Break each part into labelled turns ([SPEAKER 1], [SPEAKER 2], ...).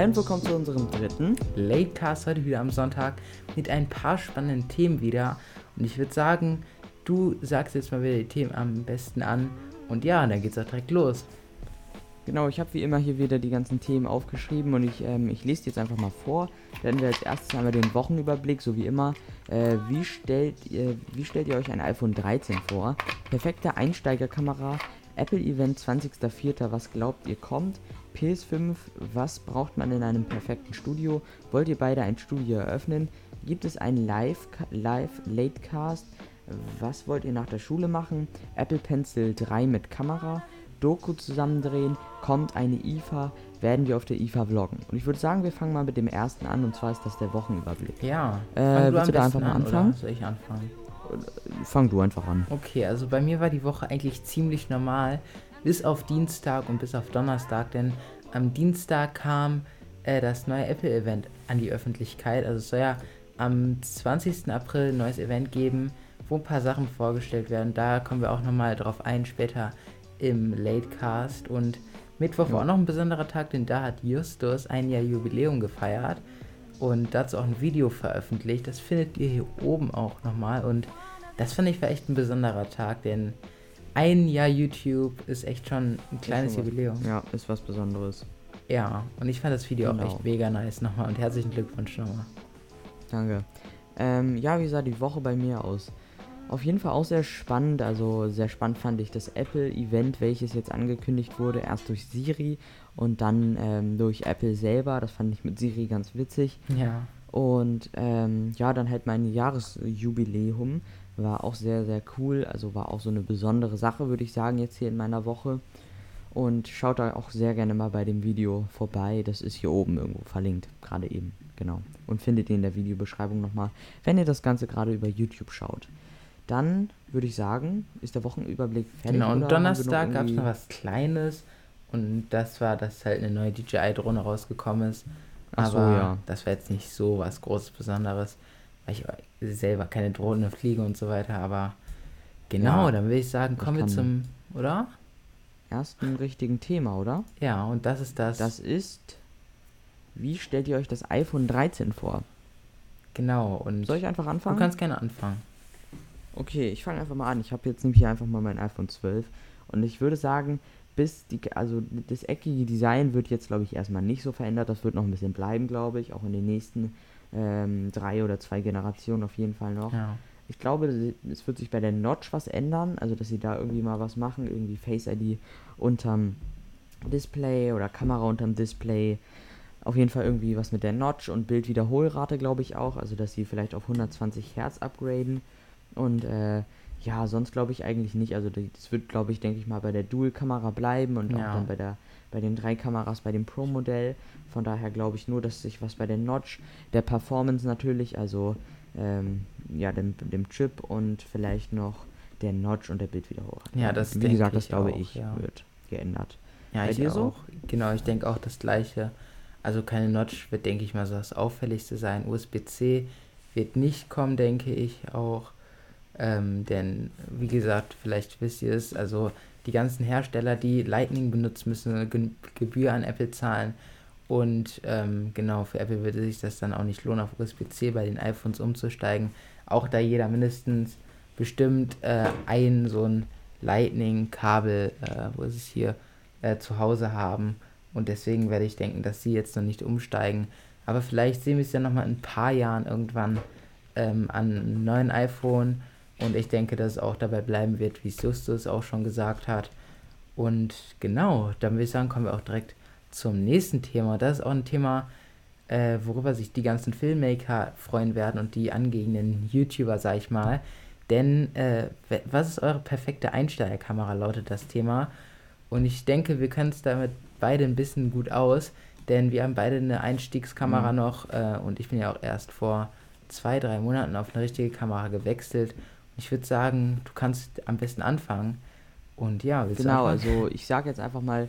[SPEAKER 1] Herzlich willkommen zu unserem dritten Latecast heute wieder am Sonntag mit ein paar spannenden Themen wieder. Und ich würde sagen, du sagst jetzt mal wieder die Themen am besten an. Und ja, dann geht's auch direkt los.
[SPEAKER 2] Genau, ich habe wie immer hier wieder die ganzen Themen aufgeschrieben und ich, ähm, ich lese die jetzt einfach mal vor. Dann wir als erstes einmal den Wochenüberblick, so wie immer. Äh, wie, stellt ihr, wie stellt ihr euch ein iPhone 13 vor? Perfekte Einsteigerkamera, Apple Event 20.04. Was glaubt ihr kommt? PS5, was braucht man in einem perfekten Studio? Wollt ihr beide ein Studio eröffnen? Gibt es einen Live, Live Latecast? Was wollt ihr nach der Schule machen? Apple Pencil 3 mit Kamera? Doku zusammendrehen? Kommt eine IFA? Werden wir auf der IFA vloggen? Und ich würde sagen, wir fangen mal mit dem ersten an und zwar ist das der Wochenüberblick.
[SPEAKER 1] Ja,
[SPEAKER 2] äh, willst du da einfach mal an, anfangen?
[SPEAKER 1] Soll ich anfangen?
[SPEAKER 2] Fang du einfach an.
[SPEAKER 1] Okay, also bei mir war die Woche eigentlich ziemlich normal bis auf Dienstag und bis auf Donnerstag, denn am Dienstag kam äh, das neue Apple-Event an die Öffentlichkeit. Also es soll ja am 20. April ein neues Event geben, wo ein paar Sachen vorgestellt werden. Da kommen wir auch nochmal drauf ein, später im Latecast. Und Mittwoch ja. war auch noch ein besonderer Tag, denn da hat Justus ein Jahr Jubiläum gefeiert und dazu auch ein Video veröffentlicht. Das findet ihr hier oben auch nochmal. Und das fand ich war echt ein besonderer Tag, denn ein Jahr YouTube ist echt schon ein kleines Jubiläum.
[SPEAKER 2] Ja, ist was Besonderes.
[SPEAKER 1] Ja, und ich fand das Video genau. auch echt mega nice nochmal und herzlichen Glückwunsch nochmal.
[SPEAKER 2] Danke. Ähm, ja, wie sah die Woche bei mir aus? Auf jeden Fall auch sehr spannend. Also sehr spannend fand ich das Apple-Event, welches jetzt angekündigt wurde. Erst durch Siri und dann ähm, durch Apple selber. Das fand ich mit Siri ganz witzig.
[SPEAKER 1] Ja.
[SPEAKER 2] Und ähm, ja, dann halt mein Jahresjubiläum. War auch sehr, sehr cool. Also war auch so eine besondere Sache, würde ich sagen, jetzt hier in meiner Woche. Und schaut da auch sehr gerne mal bei dem Video vorbei. Das ist hier oben irgendwo verlinkt, gerade eben. Genau. Und findet ihr in der Videobeschreibung nochmal, wenn ihr das Ganze gerade über YouTube schaut. Dann würde ich sagen, ist der Wochenüberblick
[SPEAKER 1] fertig. Genau, und Donnerstag gab es noch was Kleines. Und das war, dass halt eine neue DJI-Drohne rausgekommen ist. Aber so, ja. das war jetzt nicht so was Großes Besonderes ich selber keine Drohne fliege und so weiter, aber genau, ja, dann würde ich sagen, kommen wir zum, oder?
[SPEAKER 2] Ersten richtigen Thema, oder?
[SPEAKER 1] Ja, und das ist das.
[SPEAKER 2] Das ist, wie stellt ihr euch das iPhone 13 vor?
[SPEAKER 1] Genau, und.
[SPEAKER 2] Soll ich einfach anfangen?
[SPEAKER 1] Du kannst gerne anfangen.
[SPEAKER 2] Okay, ich fange einfach mal an. Ich habe jetzt nämlich einfach mal mein iPhone 12 und ich würde sagen, bis die, also das eckige Design wird jetzt, glaube ich, erstmal nicht so verändert. Das wird noch ein bisschen bleiben, glaube ich, auch in den nächsten ähm, drei oder zwei Generationen auf jeden Fall noch.
[SPEAKER 1] Ja.
[SPEAKER 2] Ich glaube, es wird sich bei der Notch was ändern, also dass sie da irgendwie mal was machen, irgendwie Face ID unterm Display oder Kamera unterm Display. Auf jeden Fall irgendwie was mit der Notch und Bildwiederholrate, glaube ich auch, also dass sie vielleicht auf 120 Hertz upgraden. Und äh, ja, sonst glaube ich eigentlich nicht. Also das wird, glaube ich, denke ich mal, bei der Dual-Kamera bleiben und ja. auch dann bei der bei den drei Kameras bei dem Pro-Modell. Von daher glaube ich nur, dass sich was bei der Notch, der Performance natürlich, also ähm, ja, dem, dem Chip und vielleicht noch der Notch und der Bildwiederholung.
[SPEAKER 1] Ja, das
[SPEAKER 2] Wie gesagt, das
[SPEAKER 1] ich
[SPEAKER 2] glaube
[SPEAKER 1] auch,
[SPEAKER 2] ich
[SPEAKER 1] ja.
[SPEAKER 2] wird geändert.
[SPEAKER 1] Ja, bei ich dir so? Genau, ich denke auch das gleiche. Also keine Notch wird, denke ich mal, so das Auffälligste sein. USB-C wird nicht kommen, denke ich auch. Ähm, denn, wie gesagt, vielleicht wisst ihr es, also die ganzen Hersteller, die Lightning benutzen, müssen eine Ge Gebühr an Apple zahlen. Und ähm, genau, für Apple würde sich das dann auch nicht lohnen, auf USB-C bei den iPhones umzusteigen. Auch da jeder mindestens bestimmt äh, ein so ein Lightning-Kabel, äh, wo sie es hier äh, zu Hause haben. Und deswegen werde ich denken, dass sie jetzt noch nicht umsteigen. Aber vielleicht sehen wir es ja nochmal in ein paar Jahren irgendwann ähm, an einem neuen iPhone und ich denke, dass es auch dabei bleiben wird, wie es Justus auch schon gesagt hat. Und genau, dann würde ich sagen, kommen wir auch direkt zum nächsten Thema. Das ist auch ein Thema, äh, worüber sich die ganzen Filmmaker freuen werden und die angehenden YouTuber, sag ich mal. Denn äh, was ist eure perfekte Einsteigerkamera, lautet das Thema. Und ich denke, wir können es damit beide ein bisschen gut aus, denn wir haben beide eine Einstiegskamera mhm. noch äh, und ich bin ja auch erst vor zwei, drei Monaten auf eine richtige Kamera gewechselt ich würde sagen, du kannst am besten anfangen. Und ja,
[SPEAKER 2] Genau, also ich sage jetzt einfach mal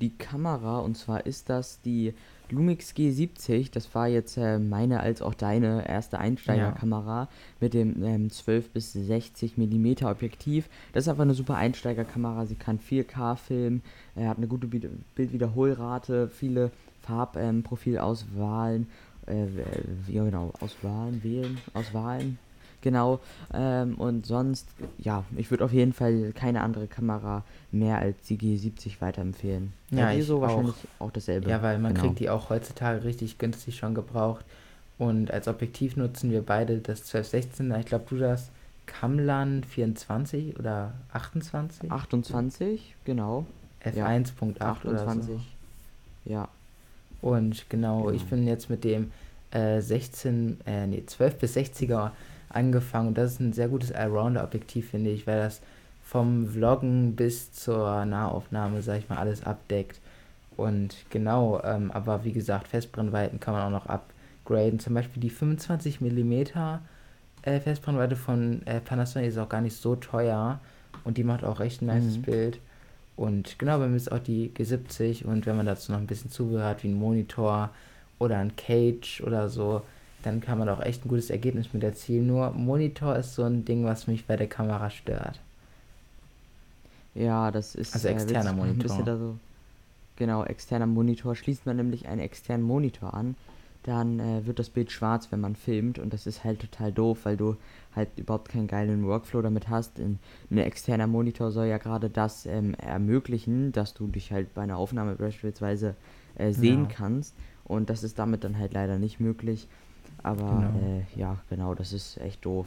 [SPEAKER 2] die Kamera und zwar ist das die Lumix G70. Das war jetzt äh, meine als auch deine erste Einsteigerkamera ja. mit dem ähm, 12 bis 60 mm Objektiv. Das ist einfach eine super Einsteigerkamera. Sie kann 4K filmen, er hat eine gute Bildwiederholrate, viele Farbprofil ähm, äh, ja genau, auswahlen, wählen, auswahlen, genau. Ähm, und sonst, ja, ich würde auf jeden Fall keine andere Kamera mehr als die G70 weiterempfehlen.
[SPEAKER 1] Ja, ich so wahrscheinlich auch. auch dasselbe. Ja, weil man genau. kriegt die auch heutzutage richtig günstig schon gebraucht. Und als Objektiv nutzen wir beide das 1216. Ich glaube, du das Kamlan 24 oder 28?
[SPEAKER 2] 28, genau.
[SPEAKER 1] F1.8 ja. oder so.
[SPEAKER 2] Ja.
[SPEAKER 1] Und genau, genau, ich bin jetzt mit dem äh, 16, äh, nee, 12 bis 60er angefangen. Und das ist ein sehr gutes Allrounder-Objektiv, finde ich, weil das vom Vloggen bis zur Nahaufnahme, sag ich mal, alles abdeckt. Und genau, ähm, aber wie gesagt, Festbrennweiten kann man auch noch upgraden. Zum Beispiel die 25 mm äh, Festbrennweite von äh, Panasonic ist auch gar nicht so teuer. Und die macht auch echt ein nice mhm. Bild. Und genau, bei mir ist auch die G70 und wenn man dazu noch ein bisschen Zubehör hat, wie ein Monitor oder ein Cage oder so, dann kann man auch echt ein gutes Ergebnis mit erzielen. Nur Monitor ist so ein Ding, was mich bei der Kamera stört.
[SPEAKER 2] Ja, das ist
[SPEAKER 1] also externer äh, Monitor.
[SPEAKER 2] So, genau, externer Monitor. Schließt man nämlich einen externen Monitor an, dann äh, wird das Bild schwarz, wenn man filmt und das ist halt total doof, weil du halt überhaupt keinen geilen Workflow damit hast. ein externer Monitor soll ja gerade das ähm, ermöglichen, dass du dich halt bei einer Aufnahme beispielsweise äh, sehen ja. kannst und das ist damit dann halt leider nicht möglich. Aber genau. Äh, ja, genau, das ist echt doof.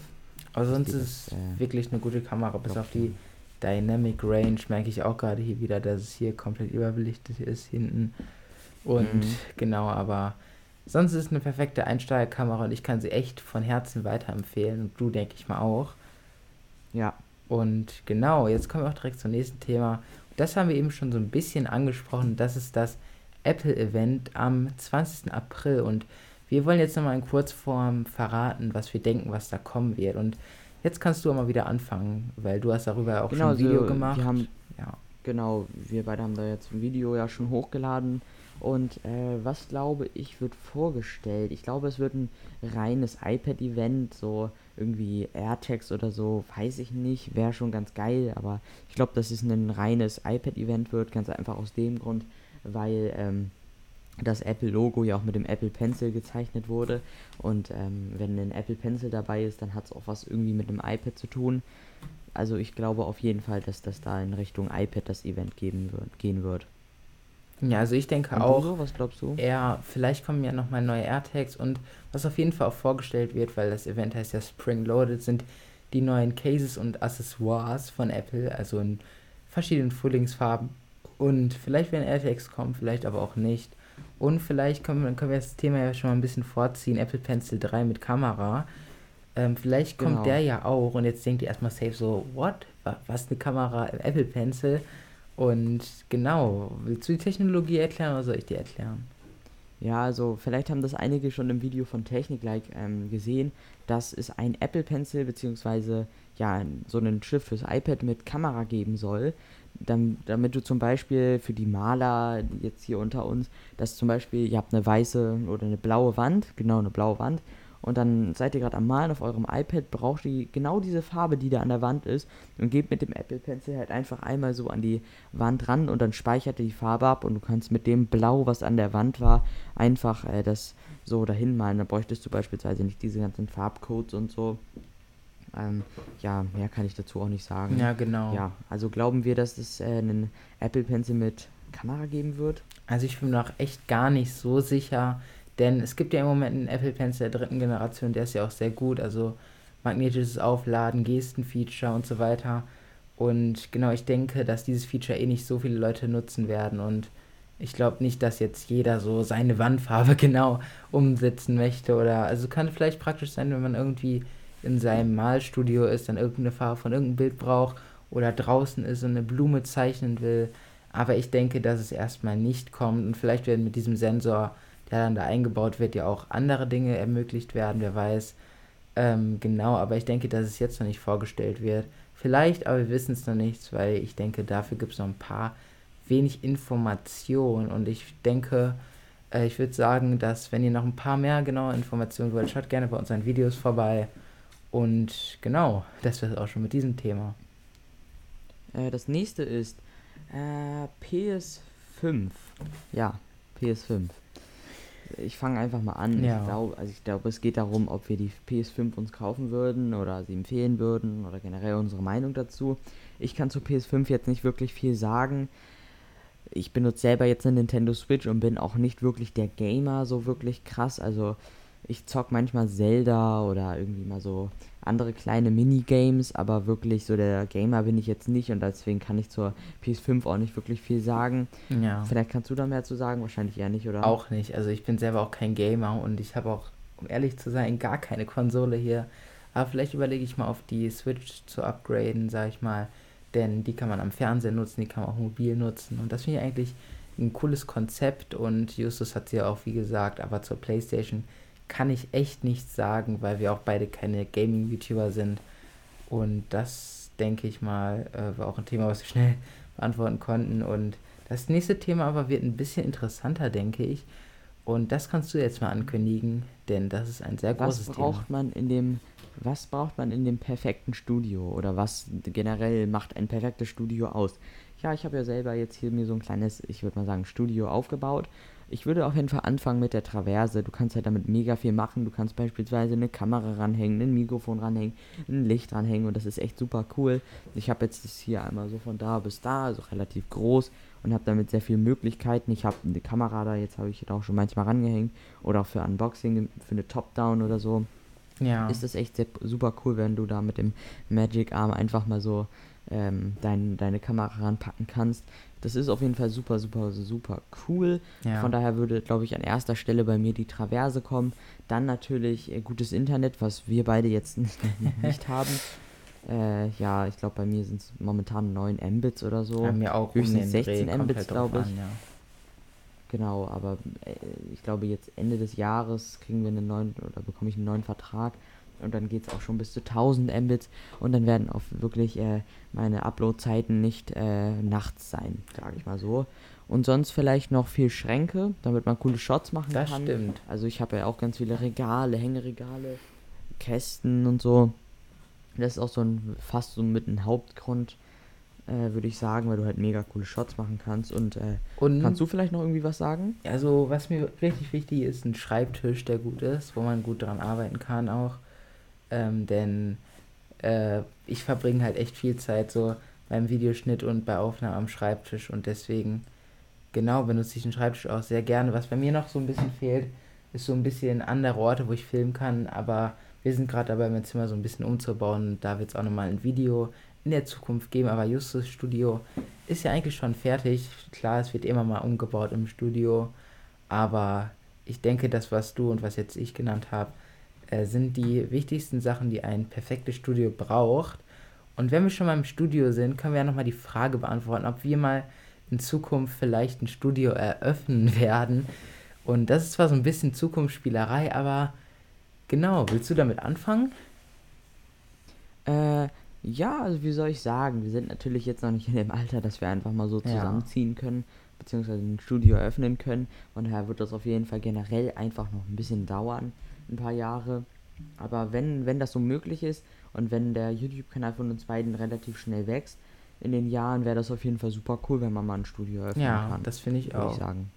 [SPEAKER 1] Aber sonst ist es äh, wirklich eine gute Kamera, bis auf die Dynamic Range merke ich auch gerade hier wieder, dass es hier komplett überbelichtet ist hinten. Und mhm. genau, aber Sonst ist es eine perfekte Einsteigerkamera und ich kann sie echt von Herzen weiterempfehlen. Und du, denke ich mal, auch.
[SPEAKER 2] Ja.
[SPEAKER 1] Und genau, jetzt kommen wir auch direkt zum nächsten Thema. Das haben wir eben schon so ein bisschen angesprochen. Das ist das Apple-Event am 20. April. Und wir wollen jetzt nochmal in Kurzform verraten, was wir denken, was da kommen wird. Und jetzt kannst du mal wieder anfangen, weil du hast darüber auch genau, schon ein Video so, gemacht.
[SPEAKER 2] Wir haben, ja. Genau, wir beide haben da jetzt ein Video ja schon hochgeladen und äh, was glaube ich wird vorgestellt? Ich glaube, es wird ein reines iPad-Event, so irgendwie AirTags oder so, weiß ich nicht, wäre schon ganz geil, aber ich glaube, dass es ein reines iPad-Event wird, ganz einfach aus dem Grund, weil ähm, das Apple-Logo ja auch mit dem Apple Pencil gezeichnet wurde und ähm, wenn ein Apple Pencil dabei ist, dann hat es auch was irgendwie mit dem iPad zu tun. Also ich glaube auf jeden Fall, dass das da in Richtung iPad das Event geben wird, gehen wird.
[SPEAKER 1] Ja, also ich denke und auch.
[SPEAKER 2] So? Was glaubst du?
[SPEAKER 1] Ja, vielleicht kommen ja nochmal neue AirTags und was auf jeden Fall auch vorgestellt wird, weil das Event heißt ja Spring Loaded, sind die neuen Cases und Accessoires von Apple, also in verschiedenen Frühlingsfarben. Und vielleicht werden AirTags kommen, vielleicht aber auch nicht. Und vielleicht können, dann können wir das Thema ja schon mal ein bisschen vorziehen. Apple Pencil 3 mit Kamera. Ähm, vielleicht kommt genau. der ja auch und jetzt denkt ihr erstmal safe so, what? Was eine Kamera im Apple Pencil? Und genau, willst du die Technologie erklären oder soll ich die erklären?
[SPEAKER 2] Ja, also vielleicht haben das einige schon im Video von Technik-like ähm, gesehen, dass es ein Apple Pencil bzw. ja so einen Chip fürs iPad mit Kamera geben soll, dann, damit du zum Beispiel für die Maler jetzt hier unter uns, dass zum Beispiel ihr habt eine weiße oder eine blaue Wand, genau eine blaue Wand und dann seid ihr gerade am Malen auf eurem iPad, braucht ihr genau diese Farbe, die da an der Wand ist und gebt mit dem Apple Pencil halt einfach einmal so an die Wand ran und dann speichert ihr die Farbe ab und du kannst mit dem Blau, was an der Wand war, einfach äh, das so dahin malen. Da bräuchtest du beispielsweise nicht diese ganzen Farbcodes und so. Ähm, ja, mehr kann ich dazu auch nicht sagen.
[SPEAKER 1] Ja, genau.
[SPEAKER 2] Ja, also glauben wir, dass es äh, einen Apple Pencil mit Kamera geben wird?
[SPEAKER 1] Also ich bin mir noch echt gar nicht so sicher. Denn es gibt ja im Moment einen Apple Pencil der dritten Generation, der ist ja auch sehr gut. Also magnetisches Aufladen, Gestenfeature und so weiter. Und genau, ich denke, dass dieses Feature eh nicht so viele Leute nutzen werden. Und ich glaube nicht, dass jetzt jeder so seine Wandfarbe genau umsetzen möchte. Oder also kann vielleicht praktisch sein, wenn man irgendwie in seinem Malstudio ist, dann irgendeine Farbe von irgendeinem Bild braucht oder draußen ist und eine Blume zeichnen will. Aber ich denke, dass es erstmal nicht kommt. Und vielleicht werden mit diesem Sensor der dann da eingebaut wird, ja auch andere Dinge ermöglicht werden, wer weiß. Ähm, genau, aber ich denke, dass es jetzt noch nicht vorgestellt wird. Vielleicht, aber wir wissen es noch nicht, weil ich denke, dafür gibt es noch ein paar wenig Informationen und ich denke, äh, ich würde sagen, dass wenn ihr noch ein paar mehr genaue Informationen wollt, schaut gerne bei unseren Videos vorbei. Und genau, das wäre es auch schon mit diesem Thema.
[SPEAKER 2] Äh, das nächste ist äh, PS5. Ja, PS5. Ich fange einfach mal an.
[SPEAKER 1] Ja.
[SPEAKER 2] Ich glaube, also ich glaube, es geht darum, ob wir die PS5 uns kaufen würden oder sie empfehlen würden oder generell unsere Meinung dazu. Ich kann zu PS5 jetzt nicht wirklich viel sagen. Ich benutze selber jetzt eine Nintendo Switch und bin auch nicht wirklich der Gamer so wirklich krass. Also ich zock manchmal Zelda oder irgendwie mal so andere kleine Minigames, aber wirklich so der Gamer bin ich jetzt nicht und deswegen kann ich zur PS5 auch nicht wirklich viel sagen.
[SPEAKER 1] Ja.
[SPEAKER 2] Vielleicht kannst du da mehr zu sagen, wahrscheinlich eher nicht, oder?
[SPEAKER 1] Auch nicht. Also ich bin selber auch kein Gamer und ich habe auch, um ehrlich zu sein, gar keine Konsole hier. Aber vielleicht überlege ich mal auf die Switch zu upgraden, sag ich mal. Denn die kann man am Fernseher nutzen, die kann man auch mobil nutzen. Und das finde ich eigentlich ein cooles Konzept. Und Justus hat sie ja auch, wie gesagt, aber zur Playstation kann ich echt nichts sagen, weil wir auch beide keine Gaming-YouTuber sind. Und das, denke ich mal, äh, war auch ein Thema, was wir schnell beantworten konnten. Und das nächste Thema aber wird ein bisschen interessanter, denke ich. Und das kannst du jetzt mal ankündigen, denn das ist ein sehr
[SPEAKER 2] was
[SPEAKER 1] großes
[SPEAKER 2] braucht
[SPEAKER 1] Thema.
[SPEAKER 2] man in dem was braucht man in dem perfekten Studio oder was generell macht ein perfektes Studio aus? Ja, ich habe ja selber jetzt hier mir so ein kleines, ich würde mal sagen, Studio aufgebaut. Ich würde auf jeden Fall anfangen mit der Traverse. Du kannst halt damit mega viel machen. Du kannst beispielsweise eine Kamera ranhängen, ein Mikrofon ranhängen, ein Licht ranhängen und das ist echt super cool. Ich habe jetzt das hier einmal so von da bis da, also relativ groß und habe damit sehr viele Möglichkeiten. Ich habe eine Kamera da, jetzt habe ich da auch schon manchmal rangehängt oder auch für Unboxing, für eine Top-Down oder so
[SPEAKER 1] Ja,
[SPEAKER 2] ist es echt sehr, super cool, wenn du da mit dem Magic Arm einfach mal so ähm, dein, deine Kamera ranpacken kannst. Das ist auf jeden Fall super, super, super cool.
[SPEAKER 1] ja.
[SPEAKER 2] Von daher würde, glaube ich, an erster Stelle bei mir die Traverse kommen. Dann natürlich äh, gutes Internet, was wir beide jetzt nicht, nicht haben. Äh, ja, ich glaube, bei mir sind es momentan 9 Mbits oder so.
[SPEAKER 1] Bei mir auch
[SPEAKER 2] höchstens
[SPEAKER 1] den
[SPEAKER 2] 16
[SPEAKER 1] Dreh,
[SPEAKER 2] Mbits,
[SPEAKER 1] halt drauf
[SPEAKER 2] glaub ich.
[SPEAKER 1] an, ja.
[SPEAKER 2] Genau, aber äh, ich glaube, jetzt Ende des Jahres kriegen wir einen neuen oder bekomme ich einen neuen Vertrag und dann geht es auch schon bis zu 1000 Mbits und dann werden auch wirklich äh, meine Upload-Zeiten nicht äh, nachts sein, sage ich mal so. Und sonst vielleicht noch viel Schränke, damit man coole Shots machen
[SPEAKER 1] Das
[SPEAKER 2] kann.
[SPEAKER 1] stimmt.
[SPEAKER 2] Also ich habe ja auch ganz viele Regale, Hängeregale, Kästen und so. Das ist auch so ein fast so mit ein Hauptgrund, äh, würde ich sagen, weil du halt mega coole Shots machen kannst. Und äh,
[SPEAKER 1] Und
[SPEAKER 2] kannst du vielleicht noch irgendwie was sagen?
[SPEAKER 1] Also, was mir richtig wichtig ist, ein Schreibtisch, der gut ist, wo man gut dran arbeiten kann auch. Ähm, denn äh, ich verbringe halt echt viel Zeit so beim Videoschnitt und bei Aufnahmen am Schreibtisch. Und deswegen, genau, benutze ich den Schreibtisch auch sehr gerne. Was bei mir noch so ein bisschen fehlt, ist so ein bisschen andere Orte, wo ich filmen kann, aber wir sind gerade dabei, mein Zimmer so ein bisschen umzubauen. Und da wird es auch nochmal ein Video in der Zukunft geben, aber Justus Studio ist ja eigentlich schon fertig. Klar, es wird immer mal umgebaut im Studio, aber ich denke, das, was du und was jetzt ich genannt habe, äh, sind die wichtigsten Sachen, die ein perfektes Studio braucht. Und wenn wir schon mal im Studio sind, können wir ja nochmal die Frage beantworten, ob wir mal in Zukunft vielleicht ein Studio eröffnen werden. Und das ist zwar so ein bisschen Zukunftsspielerei, aber genau, willst du damit anfangen?
[SPEAKER 2] Äh, ja, also wie soll ich sagen, wir sind natürlich jetzt noch nicht in dem Alter, dass wir einfach mal so
[SPEAKER 1] Ja.
[SPEAKER 2] zusammenziehen können, beziehungsweise ein Studio eröffnen können. Von daher wird das auf jeden Fall generell einfach noch ein bisschen dauern, ein paar Jahre. Aber wenn, wenn das so möglich ist und wenn der YouTube-Kanal von uns beiden relativ schnell wächst, in den Jahren wäre das auf jeden Fall super cool, wenn man mal ein Studio eröffnen
[SPEAKER 1] Ja,
[SPEAKER 2] kann.
[SPEAKER 1] das finde ich auch.
[SPEAKER 2] ich sagen.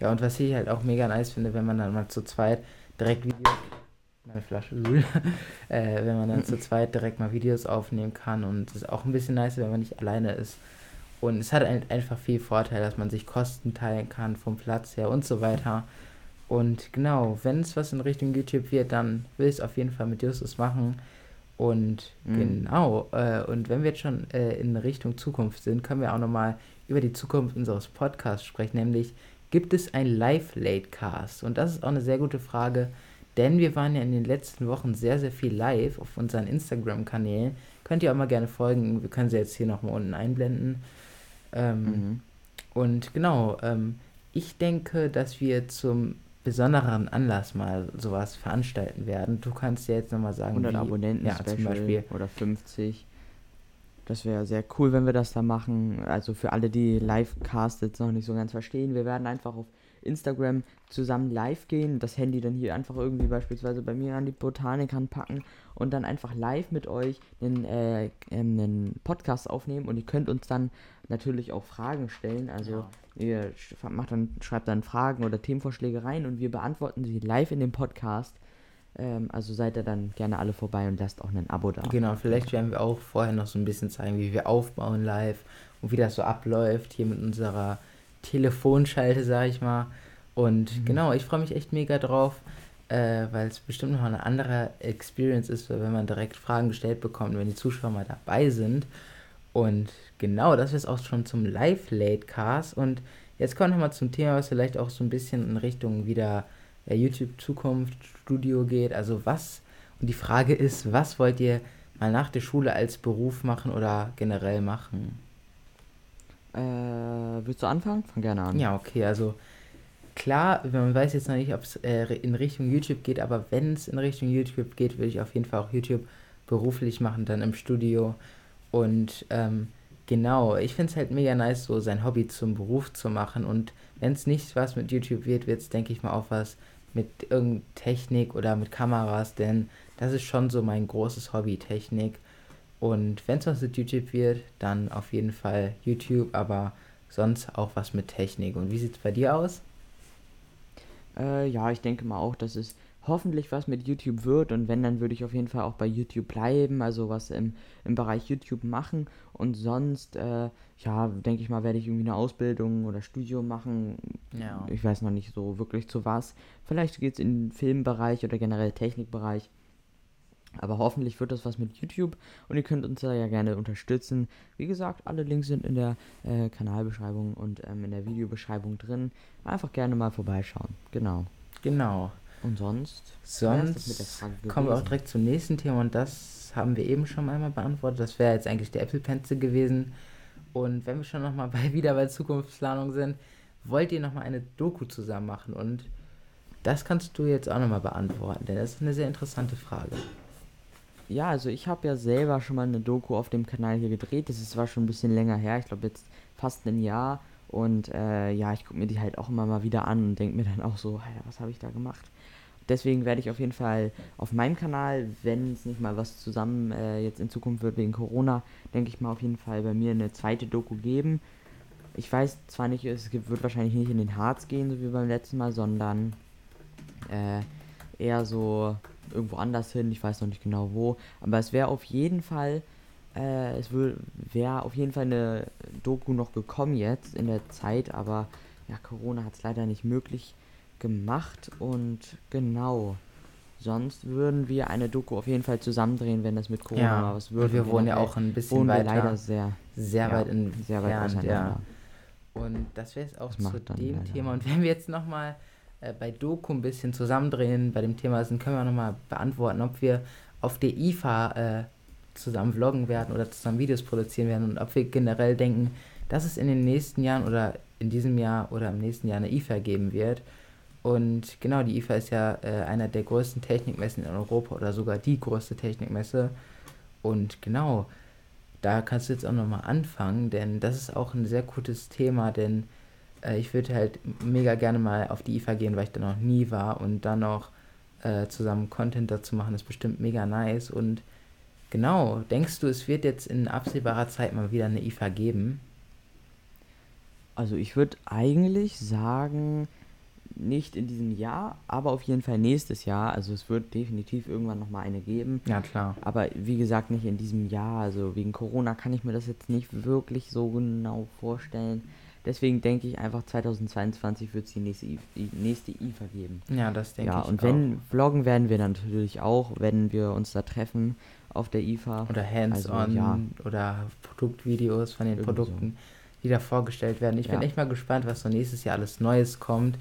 [SPEAKER 1] Ja, und was ich halt auch mega nice finde, wenn man dann mal zu zweit direkt Videos. Meine Flasche, äh, wenn man dann zu zweit direkt mal Videos aufnehmen kann. Und es ist auch ein bisschen nice, wenn man nicht alleine ist. Und es hat ein, einfach viel Vorteil, dass man sich Kosten teilen kann vom Platz her und so weiter. Und genau, wenn es was in Richtung YouTube wird, dann will ich es auf jeden Fall mit Justus machen. Und
[SPEAKER 2] Mhm.
[SPEAKER 1] genau, äh, und wenn wir jetzt schon äh, in Richtung Zukunft sind, können wir auch nochmal über die Zukunft unseres Podcasts sprechen, nämlich gibt es ein Live-Latecast? Und das ist auch eine sehr gute Frage, denn wir waren ja in den letzten Wochen sehr, sehr viel live auf unseren Instagram-Kanälen. Könnt ihr auch mal gerne folgen, wir können sie jetzt hier nochmal unten einblenden. Ähm,
[SPEAKER 2] Mhm.
[SPEAKER 1] und genau, ähm, ich denke, dass wir zum besonderen Anlass mal sowas veranstalten werden. Du kannst ja jetzt nochmal sagen,
[SPEAKER 2] 100
[SPEAKER 1] wie,
[SPEAKER 2] Abonnenten
[SPEAKER 1] ja,
[SPEAKER 2] Special
[SPEAKER 1] zum Beispiel.
[SPEAKER 2] oder 50. Das wäre sehr cool, wenn wir das da machen. Also für alle, die Livecast jetzt noch nicht so ganz verstehen, wir werden einfach auf Instagram zusammen live gehen, das Handy dann hier einfach irgendwie beispielsweise bei mir an die Botanik anpacken und dann einfach live mit euch einen, äh, einen Podcast aufnehmen und ihr könnt uns dann natürlich auch Fragen stellen. Also ja. ihr macht dann, schreibt dann Fragen oder Themenvorschläge rein und wir beantworten sie live in dem Podcast. Ähm, also seid ihr dann gerne alle vorbei und lasst auch ein Abo da.
[SPEAKER 1] Genau, vielleicht werden wir auch vorher noch so ein bisschen zeigen, wie wir aufbauen live und wie das so abläuft hier mit unserer Telefonschalte, sag ich mal. Und mhm. genau, ich freue mich echt mega drauf, äh, weil es bestimmt noch eine andere Experience ist, wenn man direkt Fragen gestellt bekommt, wenn die Zuschauer mal dabei sind. Und genau, das ist auch schon zum Live-Late-Cast. Und jetzt kommen wir nochmal zum Thema, was vielleicht auch so ein bisschen in Richtung wieder äh, YouTube-Zukunft, Studio geht. Also was, und die Frage ist, was wollt ihr mal nach der Schule als Beruf machen oder generell machen?
[SPEAKER 2] Äh, willst du anfangen? Fang gerne an.
[SPEAKER 1] Ja, okay, also klar, man weiß jetzt noch nicht, ob es äh, in Richtung YouTube geht, aber wenn es in Richtung YouTube geht, würde ich auf jeden Fall auch YouTube beruflich machen, dann im Studio. Und ähm, genau, ich finde es halt mega nice, so sein Hobby zum Beruf zu machen. Und wenn es nicht was mit YouTube wird, wird es, denke ich mal, auch was mit irgendeiner Technik oder mit Kameras, denn das ist schon so mein großes Hobby, Technik. Und wenn es was mit YouTube wird, dann auf jeden Fall YouTube, aber sonst auch was mit Technik. Und wie sieht es bei dir aus?
[SPEAKER 2] Äh, ja, ich denke mal auch, dass es hoffentlich was mit YouTube wird und wenn, dann würde ich auf jeden Fall auch bei YouTube bleiben, also was im, im Bereich YouTube machen und sonst, äh, ja, denke ich mal, werde ich irgendwie eine Ausbildung oder Studium machen. Ja. Ich weiß noch nicht so wirklich zu was. Vielleicht geht es in den Filmbereich oder generell Technikbereich. Aber hoffentlich wird das was mit YouTube und ihr könnt uns da ja gerne unterstützen. Wie gesagt, alle Links sind in der äh, Kanalbeschreibung und ähm, in der Videobeschreibung drin. Einfach gerne mal vorbeischauen. Genau.
[SPEAKER 1] Genau.
[SPEAKER 2] Und sonst?
[SPEAKER 1] Sonst kommen wir auch direkt zum nächsten Thema und das haben wir eben schon einmal beantwortet. Das wäre jetzt eigentlich der Apple Pencil gewesen. Und wenn wir schon nochmal bei, wieder bei Zukunftsplanung sind, wollt ihr nochmal eine Doku zusammen machen? Und das kannst du jetzt auch nochmal beantworten, denn das ist eine sehr interessante Frage.
[SPEAKER 2] Ja, also ich habe ja selber schon mal eine Doku auf dem Kanal hier gedreht. Das ist, war schon ein bisschen länger her. Ich glaube jetzt fast ein Jahr. Und äh, ja, ich gucke mir die halt auch immer mal wieder an und denke mir dann auch so, hey, was habe ich da gemacht? Deswegen werde ich auf jeden Fall auf meinem Kanal, wenn es nicht mal was zusammen äh, jetzt in Zukunft wird wegen Corona, denke ich mal auf jeden Fall bei mir eine zweite Doku geben. Ich weiß zwar nicht, es wird wahrscheinlich nicht in den Harz gehen, so wie beim letzten Mal, sondern äh, eher so irgendwo anders hin, ich weiß noch nicht genau wo, aber es wäre auf jeden Fall, äh, es wäre auf jeden Fall eine Doku noch gekommen jetzt in der Zeit, aber ja, Corona hat es leider nicht möglich gemacht und genau. Sonst würden wir eine Doku auf jeden Fall zusammendrehen, wenn das mit Corona
[SPEAKER 1] ja, mal was würde. Wir wohnen ja auch ein bisschen weiter.
[SPEAKER 2] leider sehr,
[SPEAKER 1] sehr weit in sehr weit auseinander. Ja. Und das wäre es auch das zu dem leider. Thema. Und wenn wir jetzt nochmal äh, bei Doku ein bisschen zusammendrehen bei dem Thema sind, können wir nochmal beantworten, ob wir auf der IFA äh, zusammen vloggen werden oder zusammen Videos produzieren werden und ob wir generell denken, dass es in den nächsten Jahren oder in diesem Jahr oder im nächsten Jahr eine IFA geben wird. Und genau, die IFA ist ja äh, einer der größten Technikmessen in Europa oder sogar die größte Technikmesse. Und genau, da kannst du jetzt auch nochmal anfangen, denn das ist auch ein sehr gutes Thema, denn äh, ich würde halt mega gerne mal auf die IFA gehen, weil ich da noch nie war und dann noch äh, zusammen Content dazu machen, ist bestimmt mega nice. Und genau, denkst du, es wird jetzt in absehbarer Zeit mal wieder eine IFA geben?
[SPEAKER 2] Also ich würde eigentlich sagen, nicht in diesem Jahr, aber auf jeden Fall nächstes Jahr. Also es wird definitiv irgendwann nochmal eine geben.
[SPEAKER 1] Ja, klar.
[SPEAKER 2] Aber wie gesagt, nicht in diesem Jahr. Also wegen Corona kann ich mir das jetzt nicht wirklich so genau vorstellen. Deswegen denke ich einfach 2022 wird es die nächste, die nächste IFA geben.
[SPEAKER 1] Ja, das denke
[SPEAKER 2] ja, ich. Ja, und wenn vloggen werden wir natürlich auch, wenn wir uns da treffen auf der IFA.
[SPEAKER 1] Oder Hands-on also, ja. oder Produktvideos von den Irgendwie Produkten, die da vorgestellt werden. Ich ja. bin echt mal gespannt, was so nächstes Jahr alles Neues kommt,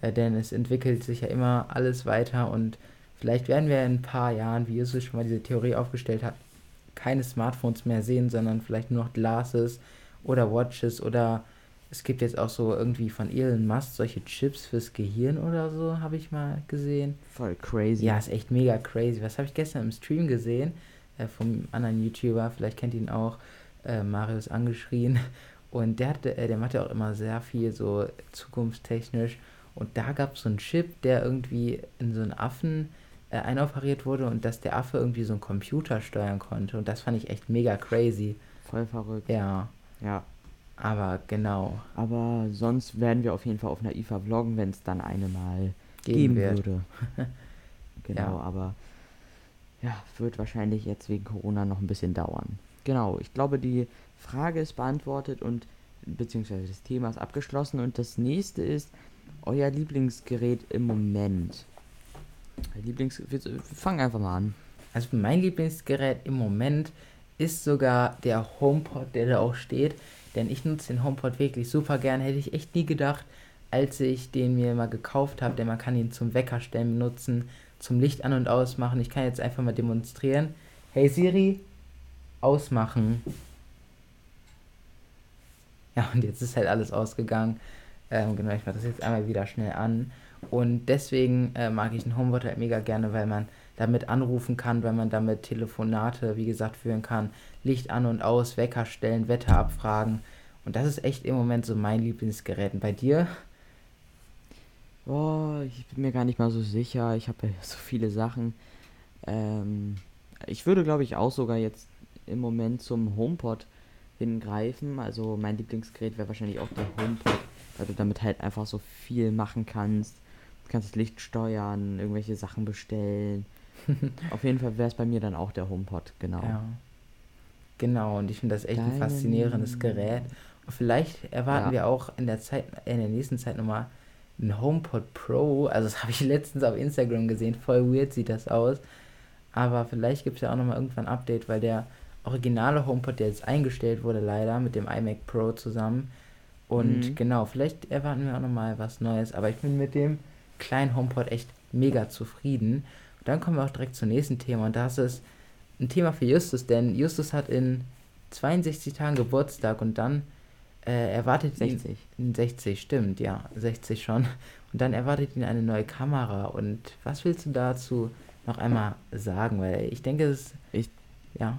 [SPEAKER 1] äh, denn es entwickelt sich ja immer alles weiter und vielleicht werden wir in ein paar Jahren, wie Jesus schon mal diese Theorie aufgestellt hat, keine Smartphones mehr sehen, sondern vielleicht nur noch Glasses oder Watches oder es gibt jetzt auch so irgendwie von Elon Musk solche Chips fürs Gehirn oder so, habe ich mal gesehen.
[SPEAKER 2] Voll crazy.
[SPEAKER 1] Ja, ist echt mega crazy. Was habe ich gestern im Stream gesehen? Äh, vom anderen YouTuber, vielleicht kennt ihn auch, äh, Marius angeschrien. Und der hatte, äh, der macht ja auch immer sehr viel so zukunftstechnisch. Und da gab es so einen Chip, der irgendwie in so einen Affen äh, einoperiert wurde und dass der Affe irgendwie so einen Computer steuern konnte. Und das fand ich echt mega crazy.
[SPEAKER 2] Voll verrückt.
[SPEAKER 1] Ja.
[SPEAKER 2] Ja.
[SPEAKER 1] Aber genau.
[SPEAKER 2] Aber sonst werden wir auf jeden Fall auf einer IFA vloggen, wenn es dann eine mal
[SPEAKER 1] Geben
[SPEAKER 2] geben würde. genau,
[SPEAKER 1] Ja.
[SPEAKER 2] aber ja, wird wahrscheinlich jetzt wegen Corona noch ein bisschen dauern. Genau, ich glaube, die Frage ist beantwortet und beziehungsweise das Thema ist abgeschlossen und das nächste ist euer Lieblingsgerät im Moment. Lieblings wir fangen einfach mal an.
[SPEAKER 1] Also mein Lieblingsgerät im Moment ist sogar der HomePod, der da auch steht. Denn ich nutze den HomePod wirklich super gern. Hätte ich echt nie gedacht, als ich den mir mal gekauft habe. Denn man kann ihn zum Wecker stellen benutzen, zum Licht an- und ausmachen. Ich kann jetzt einfach mal demonstrieren. Hey Siri, ausmachen. Ja, und jetzt ist halt alles ausgegangen. Ähm, genau, ich mache das jetzt einmal wieder schnell an. Und deswegen äh, mag ich den HomePod halt mega gerne, weil man damit anrufen kann, weil man damit Telefonate, wie gesagt, führen kann. Licht an und aus, Wecker stellen, Wetter abfragen. Und das ist echt im Moment so mein Lieblingsgerät. Und bei dir?
[SPEAKER 2] Oh, ich bin mir gar nicht mal so sicher. Ich habe ja so viele Sachen. Ähm, ich würde, glaube ich, auch sogar jetzt im Moment zum HomePod hingreifen. Also mein Lieblingsgerät wäre wahrscheinlich auch der HomePod, weil du damit halt einfach so viel machen kannst. Du kannst das Licht steuern, irgendwelche Sachen bestellen. Auf jeden Fall wäre es bei mir dann auch der HomePod, genau.
[SPEAKER 1] Ja. Genau, und ich finde das echt ein
[SPEAKER 2] Dein-
[SPEAKER 1] faszinierendes Gerät. Und vielleicht erwarten
[SPEAKER 2] Ja.
[SPEAKER 1] wir auch in der Zeit, in der nächsten Zeit nochmal einen HomePod Pro. Also das habe ich letztens auf Instagram gesehen. Voll weird sieht das aus. Aber vielleicht gibt es ja auch nochmal irgendwann ein Update, weil der originale HomePod, der jetzt eingestellt wurde, leider mit dem iMac Pro zusammen. Und
[SPEAKER 2] Mhm.
[SPEAKER 1] genau, vielleicht erwarten wir auch nochmal was Neues. Aber ich bin mit dem kleinen HomePod echt mega zufrieden. Dann kommen wir auch direkt zum nächsten Thema. Und das ist ein Thema für Justus, denn Justus hat in 62 Tagen Geburtstag und dann äh, erwartet ihn
[SPEAKER 2] 60.
[SPEAKER 1] in 60, stimmt, ja, 60 schon. Und dann erwartet ihn eine neue Kamera. Und was willst du dazu noch einmal sagen? Weil ich denke, es.
[SPEAKER 2] Ich-
[SPEAKER 1] Ja.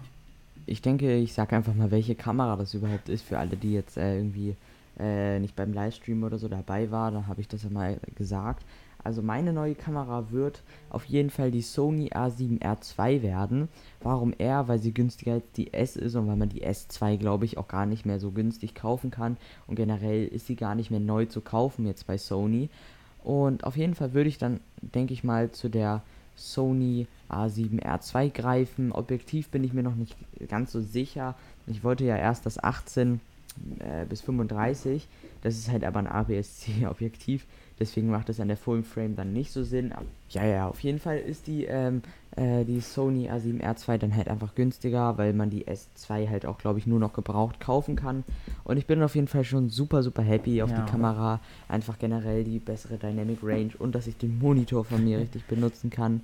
[SPEAKER 2] Ich denke, ich sage einfach mal, welche Kamera das überhaupt ist für alle, die jetzt äh, irgendwie äh, nicht beim Livestream oder so dabei waren. Da habe ich das ja mal gesagt. Also meine neue Kamera wird auf jeden Fall die Sony A7R2 werden. Warum R? Weil sie günstiger als die S ist und weil man die S2, glaube ich, auch gar nicht mehr so günstig kaufen kann. Und generell ist sie gar nicht mehr neu zu kaufen jetzt bei Sony. Und auf jeden Fall würde ich dann, denke ich mal, zu der Sony A7R2 greifen. Objektiv bin ich mir noch nicht ganz so sicher. Ich wollte ja erst das 18 äh, bis 35. Das ist halt aber ein APS-C-Objektiv. Deswegen macht es an der Full Frame dann nicht so Sinn. Aber ja, ja, auf jeden Fall ist die, ähm, äh, die Sony A7R2 dann halt einfach günstiger, weil man die S2 halt auch, glaube ich, nur noch gebraucht kaufen kann. Und ich bin auf jeden Fall schon super, super happy auf
[SPEAKER 1] Ja.
[SPEAKER 2] die Kamera. Einfach generell die bessere Dynamic Range und dass ich den Monitor von mir richtig benutzen kann.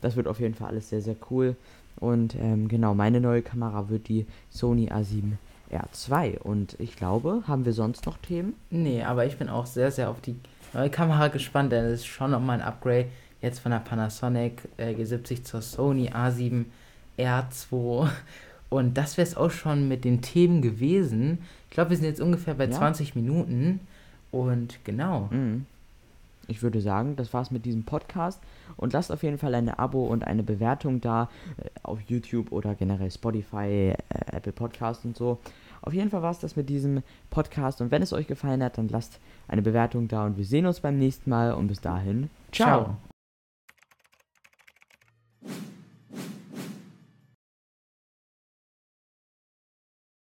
[SPEAKER 2] Das wird auf jeden Fall alles sehr, sehr cool. Und ähm, genau, meine neue Kamera wird die Sony A7R2. Und ich glaube, haben wir sonst noch Themen?
[SPEAKER 1] Nee, aber ich bin auch sehr, sehr auf die neue Kamera gespannt, denn es ist schon nochmal ein Upgrade jetzt von der Panasonic äh, G70 zur Sony A7 R2. Und das wäre es auch schon mit den Themen gewesen. Ich glaube, wir sind jetzt ungefähr bei
[SPEAKER 2] Ja.
[SPEAKER 1] 20 Minuten. Und genau.
[SPEAKER 2] Mhm. Ich würde sagen, das war's mit diesem Podcast. Und lasst auf jeden Fall ein Abo und eine Bewertung da äh, auf YouTube oder generell Spotify, äh, Apple Podcast und so. Auf jeden Fall war's das mit diesem Podcast. Und wenn es euch gefallen hat, dann lasst eine Bewertung da. Und wir sehen uns beim nächsten Mal. Und bis dahin, ciao.
[SPEAKER 1] Ciao.